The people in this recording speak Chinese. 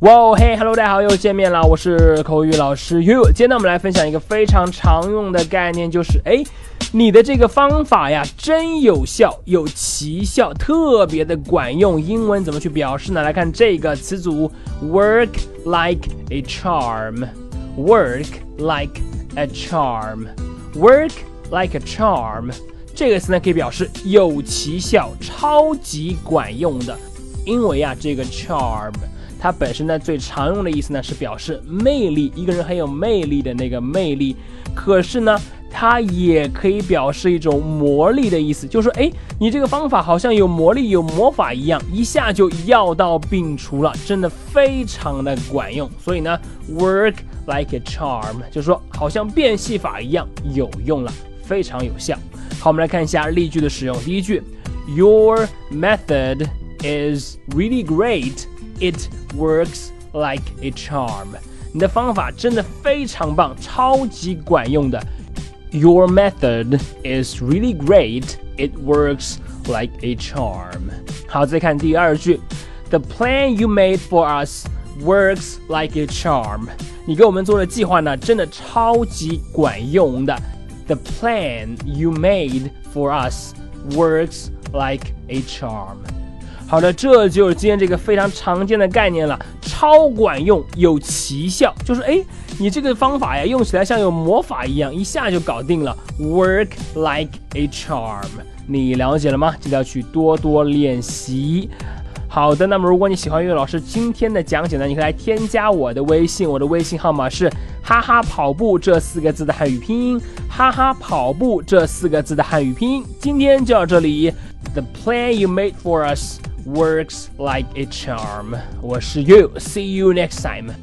哇哦嘿，Hello，大家好，又见面了，我是口语老师 You。今天呢，我们来分享一个非常常用的概念，就是哎，你的这个方法呀，真有效，有奇效，特别的管用。英文怎么去表示呢？来看这个词组，work like a charm，work like a charm，work like a charm。这个词呢，可以表示有奇效、超级管用的。因为啊，这个 charm。它本身呢，最常用的意思呢是表示魅力，一个人很有魅力的那个魅力。可是呢，它也可以表示一种魔力的意思，就是说，哎，你这个方法好像有魔力、有魔法一样，一下就药到病除了，真的非常的管用。所以呢，work like a charm，就是说好像变戏法一样有用了，非常有效。好，我们来看一下例句的使用。第一句，Your method is really great. It works like a charm。你的方法真的非常棒，超级管用的。Your method is really great. It works like a charm。好，再看第二句，The plan you made for us works like a charm。你给我们做的计划呢，真的超级管用的。The plan you made for us works like a charm。 好的，这就是今天这个非常常见的概念了，超管用，有奇效，就是哎，你这个方法呀，用起来像有魔法一样，一下就搞定了，work like a charm。你了解了吗？记得要去多多练习。好的，那么如果你喜欢岳老师今天的讲解呢，你可以来添加我的微信，我的微信号码是哈哈跑步这四个字的汉语拼音，哈哈跑步这四个字的汉语拼音。今天就到这里，The plan you made for us。Works like a charm. 我是 You. See you next time.